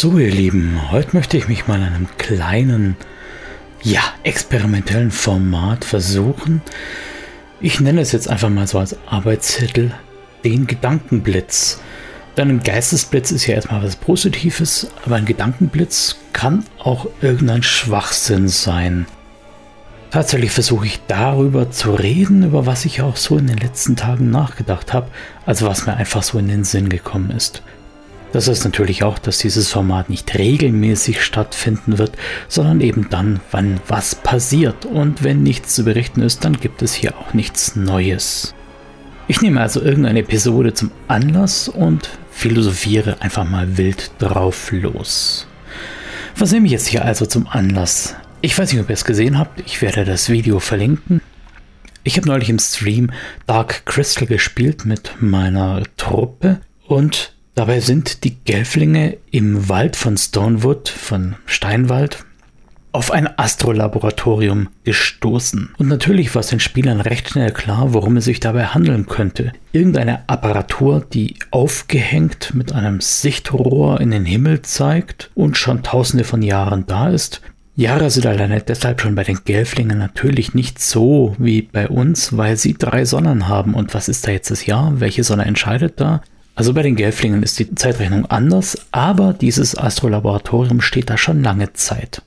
So, ihr Lieben, heute möchte ich mich mal in einem kleinen, ja, experimentellen Format versuchen. Ich nenne es jetzt einfach mal so als Arbeitszettel den Gedankenblitz. Denn ein Geistesblitz ist ja erstmal was Positives, aber ein Gedankenblitz kann auch irgendein Schwachsinn sein. Tatsächlich versuche ich darüber zu reden, über was ich auch so in den letzten Tagen nachgedacht habe, also was mir einfach so in den Sinn gekommen ist. Das ist natürlich auch, dass dieses Format nicht regelmäßig stattfinden wird, sondern eben dann, wann was passiert. Und wenn nichts zu berichten ist, dann gibt es hier auch nichts Neues. Ich nehme also irgendeine Episode zum Anlass und philosophiere einfach mal wild drauf los. Was nehme ich jetzt hier also zum Anlass? Ich weiß nicht, ob ihr es gesehen habt, ich werde das Video verlinken. Ich habe neulich im Stream Dark Crystal gespielt mit meiner Truppe und Dabei sind die Gelflinge im Wald von Stonewood, von Steinwald, auf ein Astrolaboratorium gestoßen. Und natürlich war es den Spielern recht schnell klar, worum es sich dabei handeln könnte. Irgendeine Apparatur, die aufgehängt mit einem Sichtrohr in den Himmel zeigt und schon tausende von Jahren da ist. Jahre sind alleine deshalb schon bei den Gelflingen natürlich nicht so wie bei uns, weil sie drei Sonnen haben. Und was ist da jetzt das Jahr? Welche Sonne entscheidet da? Also bei den Gelflingen ist die Zeitrechnung anders, aber dieses Astrolaboratorium steht da schon lange Zeit.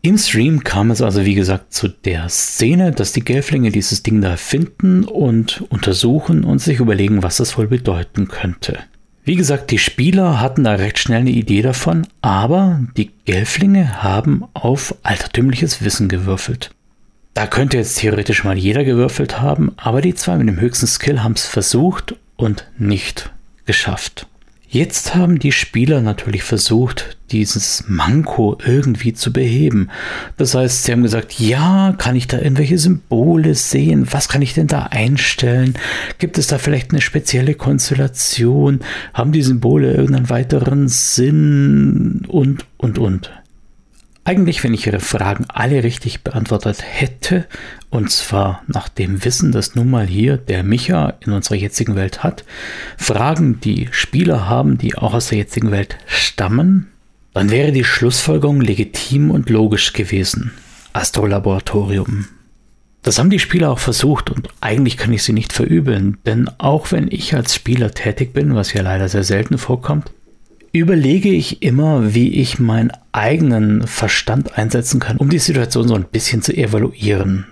Im Stream kam es also wie gesagt zu der Szene, dass die Gelflinge dieses Ding da finden und untersuchen und sich überlegen, was das wohl bedeuten könnte. Wie gesagt, die Spieler hatten da recht schnell eine Idee davon, aber die Gelflinge haben auf altertümliches Wissen gewürfelt. Da könnte jetzt theoretisch mal jeder gewürfelt haben, aber die zwei mit dem höchsten Skill haben es versucht und nicht geschafft. Jetzt haben die Spieler natürlich versucht, dieses Manko irgendwie zu beheben. Das heißt, sie haben gesagt, ja, kann ich da irgendwelche Symbole sehen? Was kann ich denn da einstellen? Gibt es da vielleicht eine spezielle Konstellation? Haben die Symbole irgendeinen weiteren Sinn? Und, und, und. Eigentlich, wenn ich Ihre Fragen alle richtig beantwortet hätte, und zwar nach dem Wissen, das nun mal hier der Micha in unserer jetzigen Welt hat, Fragen, die Spieler haben, die auch aus der jetzigen Welt stammen, dann wäre die Schlussfolgerung legitim und logisch gewesen. Astrolaboratorium. Das haben die Spieler auch versucht und eigentlich kann ich sie nicht verübeln, denn auch wenn ich als Spieler tätig bin, was ja leider sehr selten vorkommt, überlege ich immer, wie ich meinen eigenen Verstand einsetzen kann, um die Situation so ein bisschen zu evaluieren.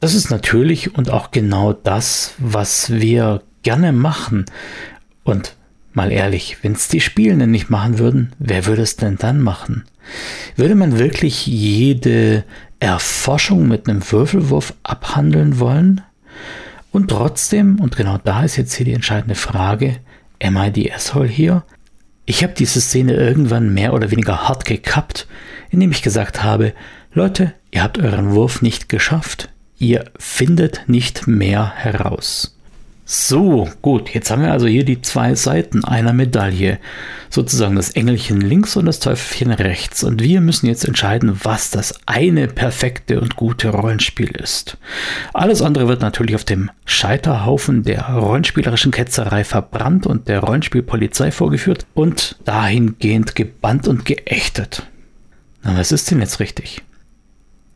Das ist natürlich und auch genau das, was wir gerne machen. Und mal ehrlich, wenn es die Spielenden nicht machen würden, wer würde es denn dann machen? Würde man wirklich jede Erforschung mit einem Würfelwurf abhandeln wollen? Und trotzdem, und genau da ist jetzt hier die entscheidende Frage, am I the asshole hier? Ich habe diese Szene irgendwann mehr oder weniger hart gekappt, indem ich gesagt habe, Leute, ihr habt euren Wurf nicht geschafft, ihr findet nicht mehr heraus. So, gut, jetzt haben wir also hier die zwei Seiten einer Medaille. Sozusagen das Engelchen links und das Teufelchen rechts. Und wir müssen jetzt entscheiden, was das eine perfekte und gute Rollenspiel ist. Alles andere wird natürlich auf dem Scheiterhaufen der rollenspielerischen Ketzerei verbrannt und der Rollenspielpolizei vorgeführt und dahingehend gebannt und geächtet. Na, was ist denn jetzt richtig?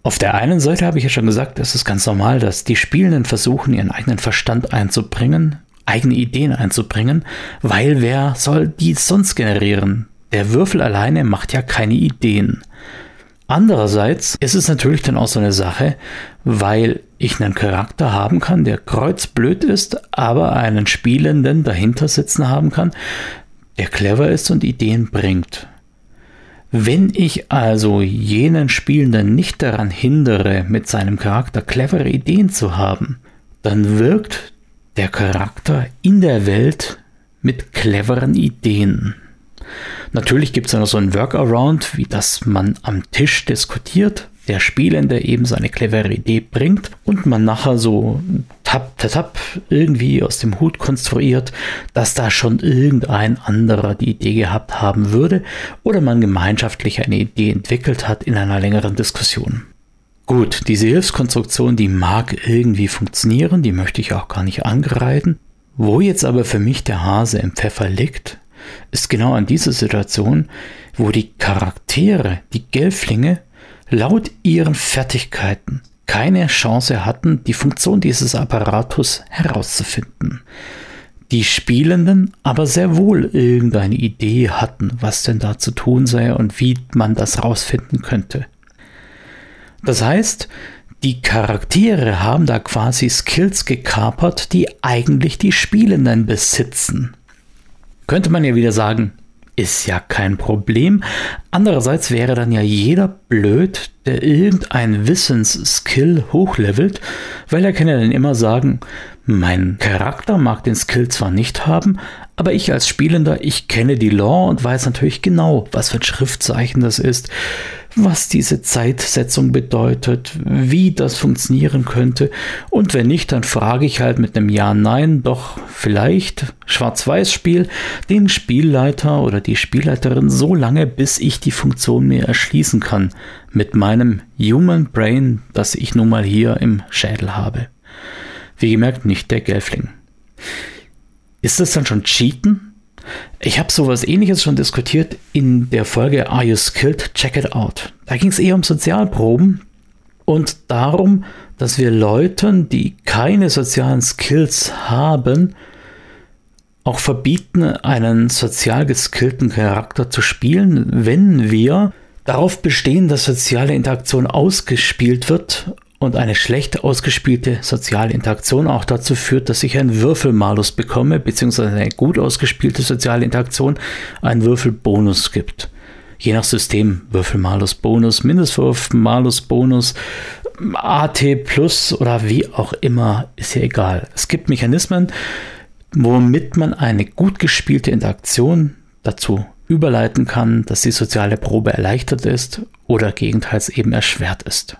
Auf der einen Seite habe ich ja schon gesagt, es ist ganz normal, dass die Spielenden versuchen, ihren eigenen Verstand einzubringen, eigene Ideen einzubringen, weil wer soll die sonst generieren? Der Würfel alleine macht ja keine Ideen. Andererseits ist es natürlich dann auch so eine Sache, weil ich einen Charakter haben kann, der kreuzblöd ist, aber einen Spielenden dahinter sitzen haben kann, der clever ist und Ideen bringt. Wenn ich also jenen Spielenden nicht daran hindere, mit seinem Charakter clevere Ideen zu haben, dann wirkt der Charakter in der Welt mit cleveren Ideen. Natürlich gibt es noch so ein Workaround, wie das man am Tisch diskutiert, der Spielende eben seine clevere Idee bringt und man nachher so tap, tap, tap irgendwie aus dem Hut konstruiert, dass da schon irgendein anderer die Idee gehabt haben würde oder man gemeinschaftlich eine Idee entwickelt hat in einer längeren Diskussion. Gut, diese Hilfskonstruktion, die mag irgendwie funktionieren, die möchte ich auch gar nicht angreifen. Wo jetzt aber für mich der Hase im Pfeffer liegt, ist genau an diese Situation, wo die Charaktere, die Gelflinge, laut ihren Fertigkeiten keine Chance hatten, die Funktion dieses Apparatus herauszufinden. Die Spielenden aber sehr wohl irgendeine Idee hatten, was denn da zu tun sei und wie man das rausfinden könnte. Das heißt, die Charaktere haben da quasi Skills gekapert, die eigentlich die Spielenden besitzen. Könnte man ja wieder sagen, ist ja kein Problem. Andererseits wäre dann ja jeder blöd, der irgendein Wissensskill hochlevelt, weil er kann ja dann immer sagen, mein Charakter mag den Skill zwar nicht haben, aber ich als Spielender, ich kenne die Lore und weiß natürlich genau, was für ein Schriftzeichen das ist, was diese Zeitsetzung bedeutet, wie das funktionieren könnte. Und wenn nicht, dann frage ich halt mit einem Ja, Nein, doch vielleicht Schwarz-Weiß-Spiel den Spielleiter oder die Spielleiterin so lange, bis ich die Funktion mir erschließen kann. Mit meinem Human Brain, das ich nun mal hier im Schädel habe. Wie gemerkt, nicht der Gelfling. Ist das dann schon Cheaten? Ich habe sowas ähnliches schon diskutiert in der Folge Are You Skilled? Check It Out. Da ging es eher um Sozialproben und darum, dass wir Leuten, die keine sozialen Skills haben, auch verbieten, einen sozial geskillten Charakter zu spielen, wenn wir darauf bestehen, dass soziale Interaktion ausgespielt wird und eine schlecht ausgespielte soziale Interaktion auch dazu führt, dass ich einen Würfelmalus bekomme, beziehungsweise eine gut ausgespielte soziale Interaktion einen Würfelbonus gibt. Je nach System Würfelmalus Bonus, Mindestwurf Malus Bonus, AT Plus oder wie auch immer, ist ja egal. Es gibt Mechanismen, womit man eine gut gespielte Interaktion dazu überleiten kann, dass die soziale Probe erleichtert ist oder gegenteils eben erschwert ist.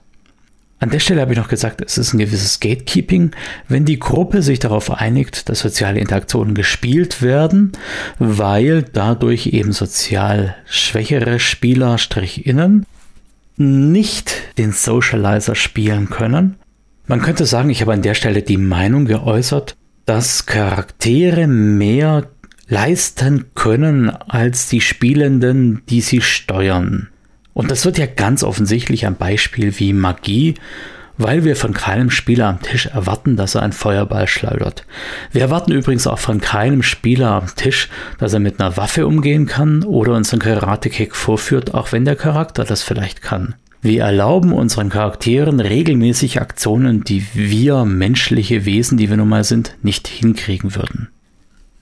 An der Stelle habe ich noch gesagt, es ist ein gewisses Gatekeeping, wenn die Gruppe sich darauf einigt, dass soziale Interaktionen gespielt werden, weil dadurch eben sozial schwächere Spieler, Strich-Innen, nicht den Socializer spielen können. Man könnte sagen, ich habe an der Stelle die Meinung geäußert, dass Charaktere mehr leisten können als die Spielenden, die sie steuern. Und das wird ja ganz offensichtlich ein Beispiel wie Magie, weil wir von keinem Spieler am Tisch erwarten, dass er einen Feuerball schleudert. Wir erwarten übrigens auch von keinem Spieler am Tisch, dass er mit einer Waffe umgehen kann oder uns einen Karate-Kick vorführt, auch wenn der Charakter das vielleicht kann. Wir erlauben unseren Charakteren regelmäßig Aktionen, die wir menschliche Wesen, die wir nun mal sind, nicht hinkriegen würden.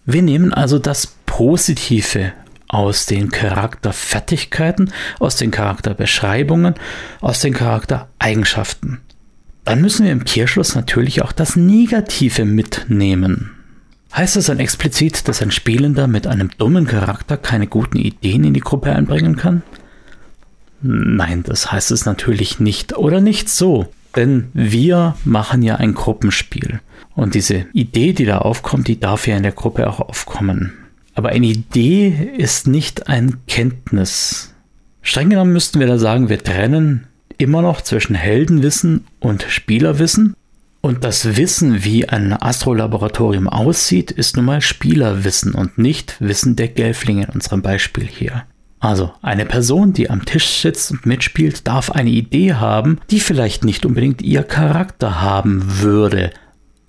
Wir nehmen also das Positive aus den Charakterfertigkeiten, aus den Charakterbeschreibungen, aus den Charaktereigenschaften. Dann müssen wir im Kehrschluss natürlich auch das Negative mitnehmen. Heißt das dann explizit, dass ein Spielender mit einem dummen Charakter keine guten Ideen in die Gruppe einbringen kann? Nein, das heißt es natürlich nicht oder nicht so. Denn wir machen ja ein Gruppenspiel. Und diese Idee, die da aufkommt, die darf ja in der Gruppe auch aufkommen. Aber eine Idee ist nicht ein Kenntnis. Streng genommen müssten wir da sagen, wir trennen immer noch zwischen Heldenwissen und Spielerwissen. Und das Wissen, wie ein Astrolaboratorium aussieht, ist nun mal Spielerwissen und nicht Wissen der Gelflinge in unserem Beispiel hier. Also eine Person, die am Tisch sitzt und mitspielt, darf eine Idee haben, die vielleicht nicht unbedingt ihr Charakter haben würde,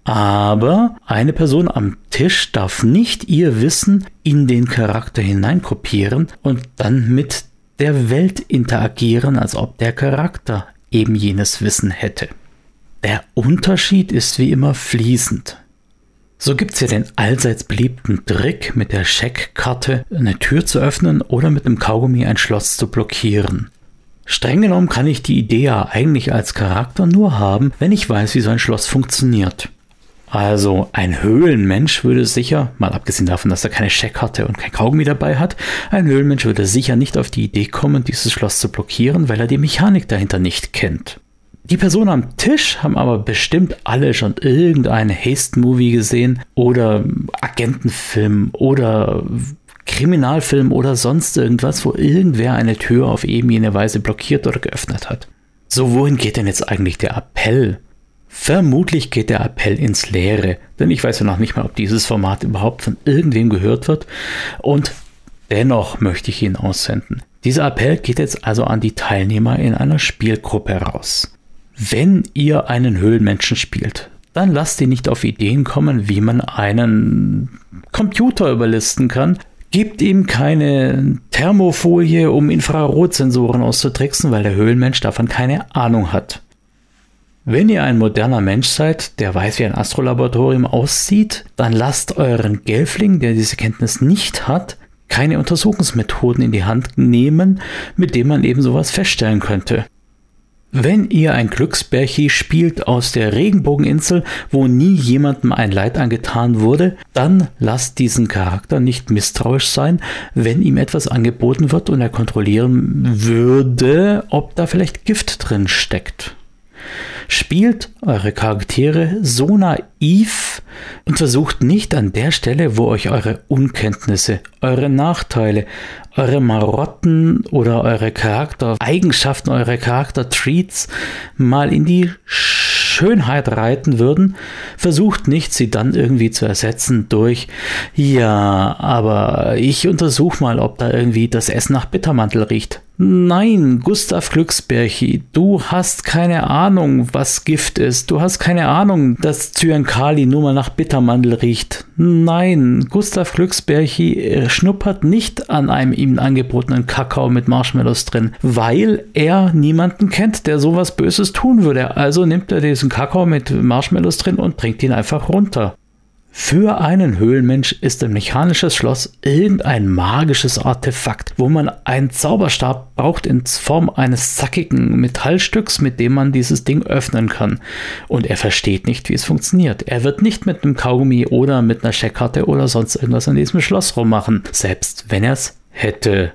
aber eine Person am Tisch darf nicht ihr Wissen in den Charakter hineinkopieren und dann mit der Welt interagieren, als ob der Charakter eben jenes Wissen hätte. Der Unterschied ist wie immer fließend. So gibt es ja den allseits beliebten Trick, mit der Scheckkarte eine Tür zu öffnen oder mit dem Kaugummi ein Schloss zu blockieren. Streng genommen kann ich die Idee ja eigentlich als Charakter nur haben, wenn ich weiß, wie so ein Schloss funktioniert. Also ein Höhlenmensch würde sicher, mal abgesehen davon, dass er keine Scheckkarte und kein Kaugummi dabei hat, ein Höhlenmensch würde sicher nicht auf die Idee kommen, dieses Schloss zu blockieren, weil er die Mechanik dahinter nicht kennt. Die Personen am Tisch haben aber bestimmt alle schon irgendeinen Haste-Movie gesehen oder Agentenfilm oder Kriminalfilm oder sonst irgendwas, wo irgendwer eine Tür auf eben jene Weise blockiert oder geöffnet hat. So, wohin geht denn jetzt eigentlich der Appell? Vermutlich geht der Appell ins Leere, denn ich weiß ja noch nicht mal, ob dieses Format überhaupt von irgendwem gehört wird. Und Dennoch möchte ich ihn aussenden. Dieser Appell geht jetzt also an die Teilnehmer in einer Spielgruppe raus. Wenn ihr einen Höhlenmenschen spielt, dann lasst ihn nicht auf Ideen kommen, wie man einen Computer überlisten kann. Gebt ihm keine Thermofolie, um Infrarotsensoren auszutricksen, weil der Höhlenmensch davon keine Ahnung hat. Wenn ihr ein moderner Mensch seid, der weiß, wie ein Astrolaboratorium aussieht, dann lasst euren Gelfling, der diese Kenntnis nicht hat, keine Untersuchungsmethoden in die Hand nehmen, mit denen man eben sowas feststellen könnte. Wenn ihr ein Glücksbärchi spielt aus der Regenbogeninsel, wo nie jemandem ein Leid angetan wurde, dann lasst diesen Charakter nicht misstrauisch sein, wenn ihm etwas angeboten wird und er kontrollieren würde, ob da vielleicht Gift drin steckt. Spielt eure Charaktere so naiv und versucht nicht an der Stelle, wo euch eure Unkenntnisse, eure Nachteile, eure Marotten oder eure Charaktereigenschaften, eure Charaktertreats mal in die Schönheit reiten würden, versucht nicht, sie dann irgendwie zu ersetzen durch, ja, aber ich untersuche mal, ob da irgendwie das Essen nach Bittermantel riecht. Nein, Gustav Glücksbärchi, du hast keine Ahnung, was Gift ist. Du hast keine Ahnung, dass Zyankali nur mal nach Bittermandel riecht. Nein, Gustav Glücksbärchi schnuppert nicht an einem ihm angebotenen Kakao mit Marshmallows drin, weil er niemanden kennt, der sowas Böses tun würde. Also nimmt er diesen Kakao mit Marshmallows drin und bringt ihn einfach runter. Für einen Höhlenmensch ist ein mechanisches Schloss irgendein magisches Artefakt, wo man einen Zauberstab braucht in Form eines zackigen Metallstücks, mit dem man dieses Ding öffnen kann. Und er versteht nicht, wie es funktioniert. Er wird nicht mit einem Kaugummi oder mit einer Scheckkarte oder sonst irgendwas an diesem Schloss rummachen, selbst wenn er es hätte.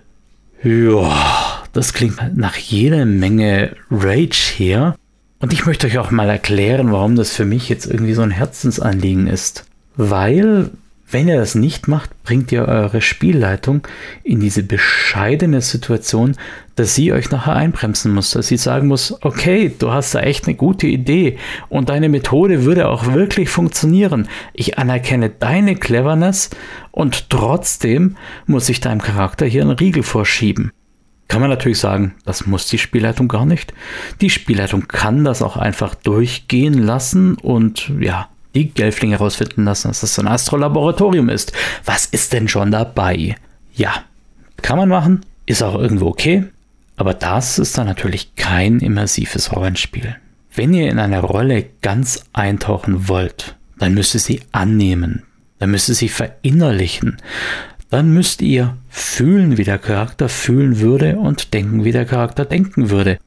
Ja, das klingt nach jeder Menge Rage her. Und ich möchte euch auch mal erklären, warum das für mich jetzt irgendwie so ein Herzensanliegen ist. Weil, wenn ihr das nicht macht, bringt ihr eure Spielleitung in diese bescheidene Situation, dass sie euch nachher einbremsen muss, dass sie sagen muss, okay, du hast da echt eine gute Idee und deine Methode würde auch wirklich funktionieren. Ich anerkenne deine Cleverness und trotzdem muss ich deinem Charakter hier einen Riegel vorschieben. Kann man natürlich sagen, das muss die Spielleitung gar nicht. Die Spielleitung kann das auch einfach durchgehen lassen und ja, die Gelfling herausfinden lassen, dass das so ein Astrolaboratorium ist. Was ist denn schon dabei? Ja, kann man machen, ist auch irgendwo okay, aber das ist dann natürlich kein immersives Rollenspiel. Wenn ihr in eine Rolle ganz eintauchen wollt, dann müsst ihr sie annehmen, dann müsst ihr sie verinnerlichen, dann müsst ihr fühlen, wie der Charakter fühlen würde und denken, wie der Charakter denken würde.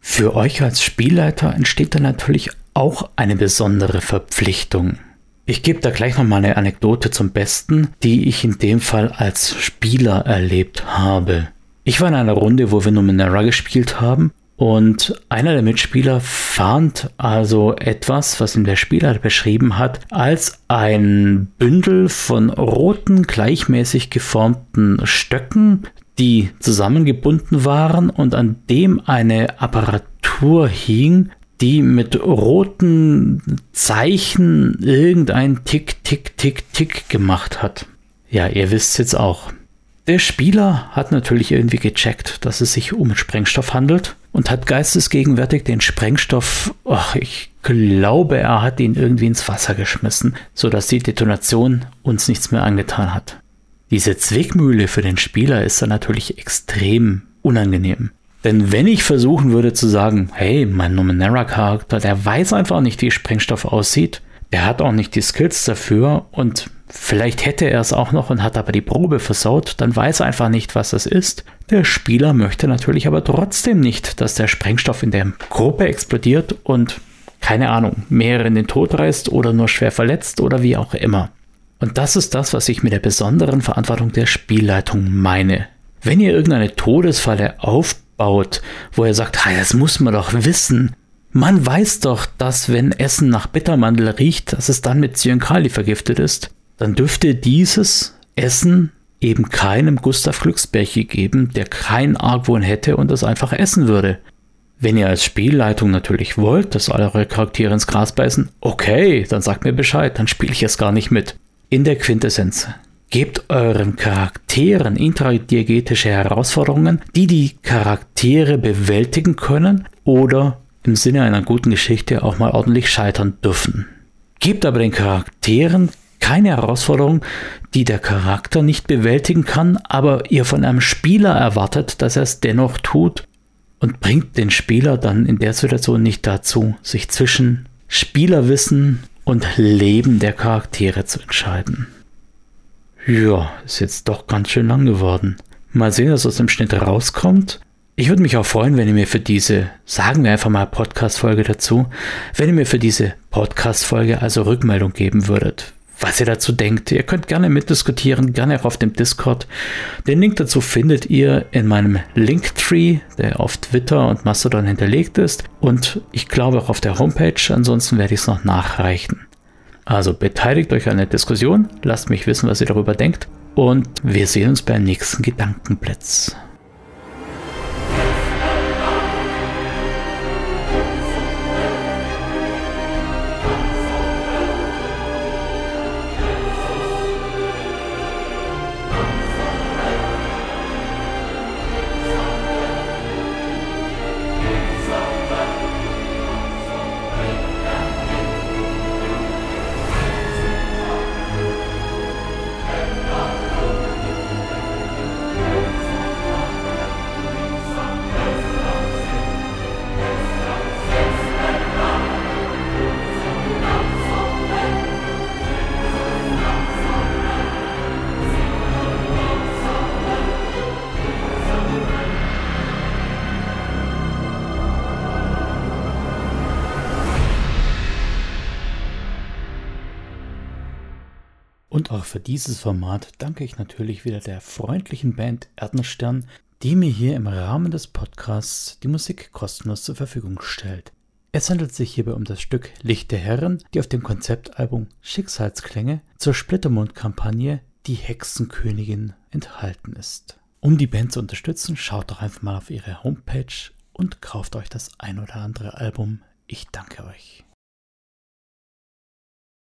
Für euch als Spielleiter entsteht dann natürlich auch eine besondere Verpflichtung. Ich gebe da gleich nochmal eine Anekdote zum Besten, die ich in dem Fall als Spieler erlebt habe. Ich war in einer Runde, wo wir Numenera gespielt haben und einer der Mitspieler fand also etwas, was ihm der Spieler beschrieben hat, als ein Bündel von roten, gleichmäßig geformten Stöcken, die zusammengebunden waren und an dem eine Apparatur hing, die mit roten Zeichen irgendein Tick, Tick, Tick, Tick gemacht hat. Ja, ihr wisst jetzt auch. Der Spieler hat natürlich irgendwie gecheckt, dass es sich um Sprengstoff handelt und hat geistesgegenwärtig den Sprengstoff, ach, ich glaube, er hat ihn irgendwie ins Wasser geschmissen, sodass die Detonation uns nichts mehr angetan hat. Diese Zwickmühle für den Spieler ist dann natürlich extrem unangenehm. Denn wenn ich versuchen würde zu sagen, hey, mein Numenera-Charakter, der weiß einfach nicht, wie Sprengstoff aussieht, der hat auch nicht die Skills dafür und vielleicht hätte er es auch noch und hat aber die Probe versaut, dann weiß er einfach nicht, was das ist. Der Spieler möchte natürlich aber trotzdem nicht, dass der Sprengstoff in der Gruppe explodiert und keine Ahnung, mehrere in den Tod reißt oder nur schwer verletzt oder wie auch immer. Und das ist das, was ich mit der besonderen Verantwortung der Spielleitung meine. Wenn ihr irgendeine Todesfalle aufbaut, baut, wo er sagt, das muss man doch wissen. Man weiß doch, dass wenn Essen nach Bittermandel riecht, dass es dann mit Zyankali vergiftet ist. Dann dürfte dieses Essen eben keinem Gustav Glücksbärchi geben, der keinen Argwohn hätte und das einfach essen würde. Wenn ihr als Spielleitung natürlich wollt, dass eure Charaktere ins Gras beißen, okay, dann sagt mir Bescheid, dann spiele ich es gar nicht mit. In der Quintessenz Gebt euren Charakteren intradiegetische Herausforderungen, die die Charaktere bewältigen können oder im Sinne einer guten Geschichte auch mal ordentlich scheitern dürfen. Gebt aber den Charakteren keine Herausforderung, die der Charakter nicht bewältigen kann, aber ihr von einem Spieler erwartet, dass er es dennoch tut und bringt den Spieler dann in der Situation nicht dazu, sich zwischen Spielerwissen und Leben der Charaktere zu entscheiden. Ja, ist jetzt doch ganz schön lang geworden. Mal sehen, was aus dem Schnitt rauskommt. Ich würde mich auch freuen, wenn ihr mir für diese, sagen wir einfach mal Podcast-Folge dazu, wenn ihr mir für diese Podcast-Folge also Rückmeldung geben würdet was ihr dazu denkt. Ihr könnt gerne mitdiskutieren, gerne auch auf dem Discord. Den Link dazu findet ihr in meinem Linktree, der auf Twitter und Mastodon hinterlegt ist. Und ich glaube auch auf der Homepage. Ansonsten werde ich es noch nachreichen. Also beteiligt euch an der Diskussion, lasst mich wissen, was ihr darüber denkt. Und wir sehen uns beim nächsten Gedankenblitz. Und auch für dieses Format danke ich natürlich wieder der freundlichen Band Erdenstern, die mir hier im Rahmen des Podcasts die Musik kostenlos zur Verfügung stellt. Es handelt sich hierbei um das Stück Licht der Herren, die auf dem Konzeptalbum Schicksalsklänge zur Splittermond-Kampagne Die Hexenkönigin enthalten ist. Um die Band zu unterstützen, schaut doch einfach mal auf ihre Homepage und kauft euch das ein oder andere Album. Ich danke euch.